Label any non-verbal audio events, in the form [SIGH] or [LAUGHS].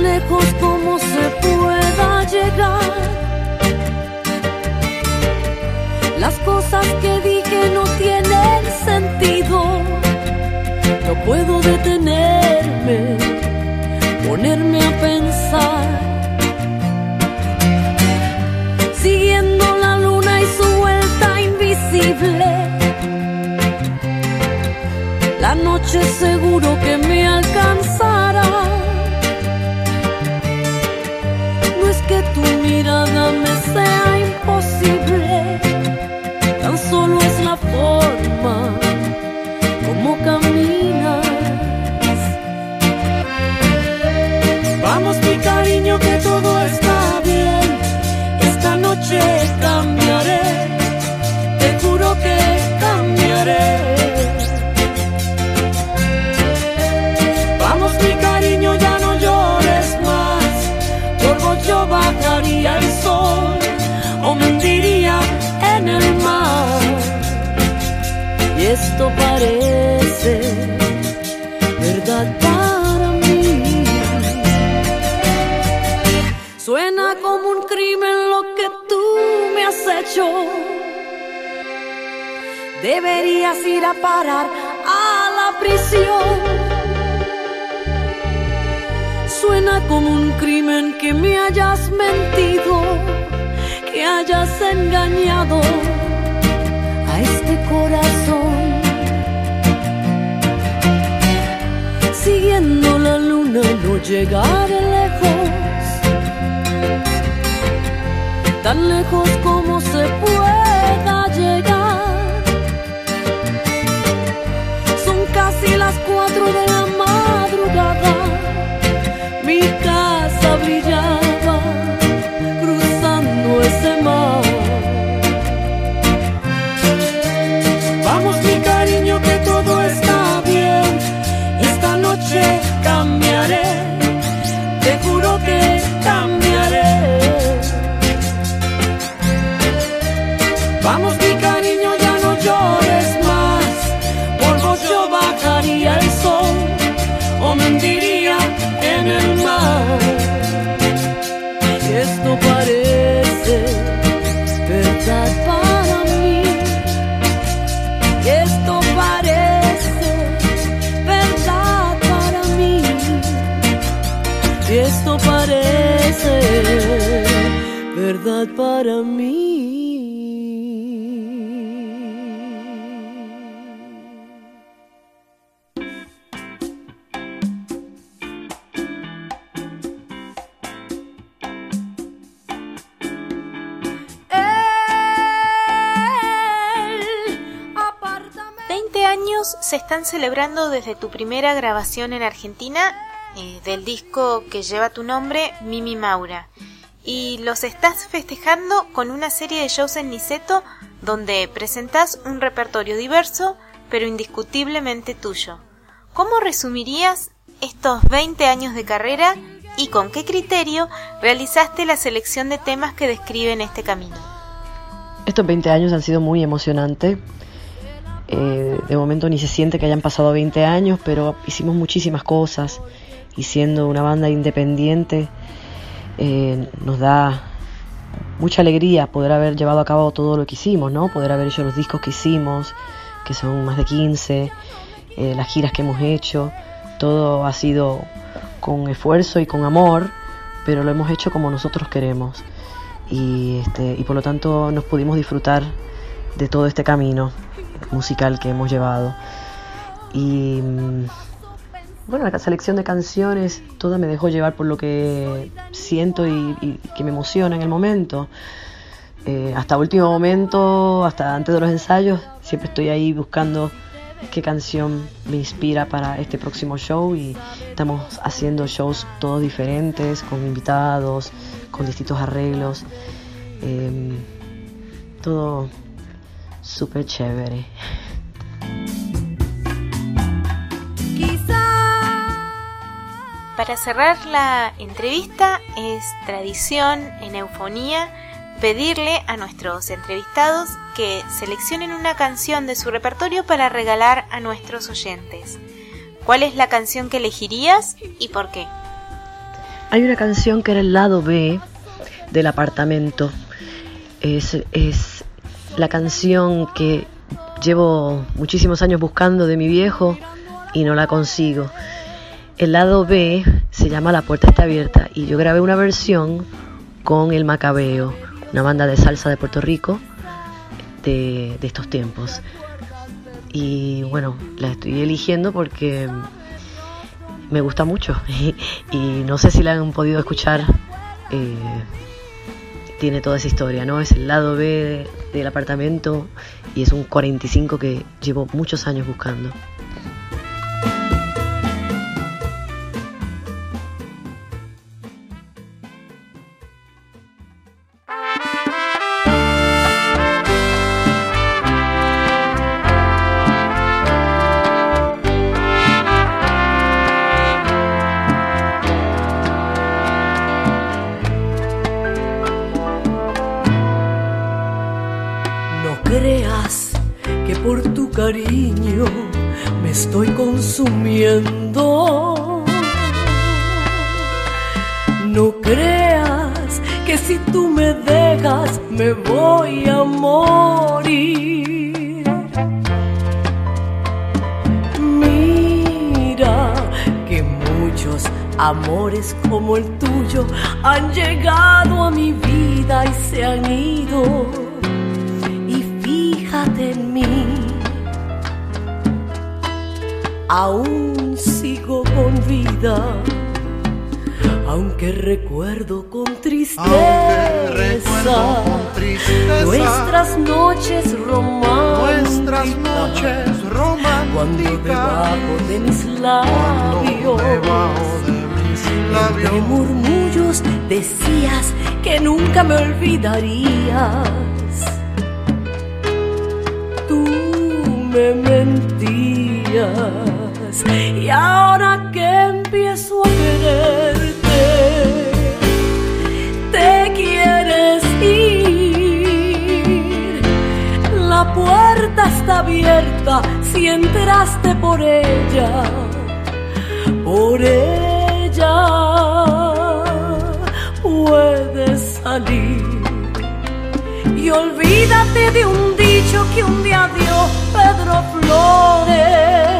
lejos como se pueda llegar. Las cosas que dije no tienen sentido, Deberías ir a parar a la prisión. Suena como un crimen que me hayas mentido, que hayas engañado a este corazón. Siguiendo la luna no llegaré lejos, tan lejos como se Vamos mi cariño ya no llores más, por vos yo bajaría el sol o me hundiría en el mar. Y esto parece verdad para mí. Esto parece verdad para mí. Esto parece verdad para mí. Se están celebrando desde tu primera grabación en Argentina eh, del disco que lleva tu nombre, Mimi Maura. Y los estás festejando con una serie de shows en Niceto donde presentás un repertorio diverso pero indiscutiblemente tuyo. ¿Cómo resumirías estos 20 años de carrera y con qué criterio realizaste la selección de temas que describen este camino? Estos 20 años han sido muy emocionantes. Eh, de momento ni se siente que hayan pasado 20 años, pero hicimos muchísimas cosas. Y siendo una banda independiente eh, nos da mucha alegría poder haber llevado a cabo todo lo que hicimos, ¿no? Poder haber hecho los discos que hicimos, que son más de 15, eh, las giras que hemos hecho, todo ha sido con esfuerzo y con amor, pero lo hemos hecho como nosotros queremos. Y, este, y por lo tanto nos pudimos disfrutar de todo este camino musical que hemos llevado. Y mm, bueno, la selección de canciones, toda me dejó llevar por lo que siento y, que me emociona en el momento. Eh, hasta último momento, hasta antes de los ensayos, siempre estoy ahí buscando qué canción me inspira para este próximo show y estamos haciendo shows todos diferentes, con invitados, con distintos arreglos. Eh, todo súper chévere. Para cerrar la entrevista es tradición en Eufonía pedirle a nuestros entrevistados que seleccionen una canción de su repertorio para regalar a nuestros oyentes. ¿Cuál es la canción que elegirías y por qué? Hay una canción que era el lado B del apartamento. Es, es la canción que llevo muchísimos años buscando de mi viejo y no la consigo. El lado B se llama La puerta está abierta y yo grabé una versión con El Macabeo, una banda de salsa de Puerto Rico de, de estos tiempos. Y bueno, la estoy eligiendo porque me gusta mucho [LAUGHS] y, no sé si la han podido escuchar. Eh, tiene toda esa historia, ¿no? Es el lado B del apartamento y es un 45 que llevo muchos años buscando. No creas que si tú me dejas me voy a morir. Mira que muchos amores como el tuyo han llegado a mi vida y se han ido. Y fíjate en mí aún aunque recuerdo con tristeza, nuestras noches románticas, nuestras noches románticas, cuando debajo de mis labios, de mis labios entre murmullos decías que nunca me olvidarías. Tú me mentías y ahora que empiezo a quererte, te quieres ir. La puerta está abierta si entraste por ella, por ella puedes salir. Y olvídate de un dicho que un día dio Pedro Flores.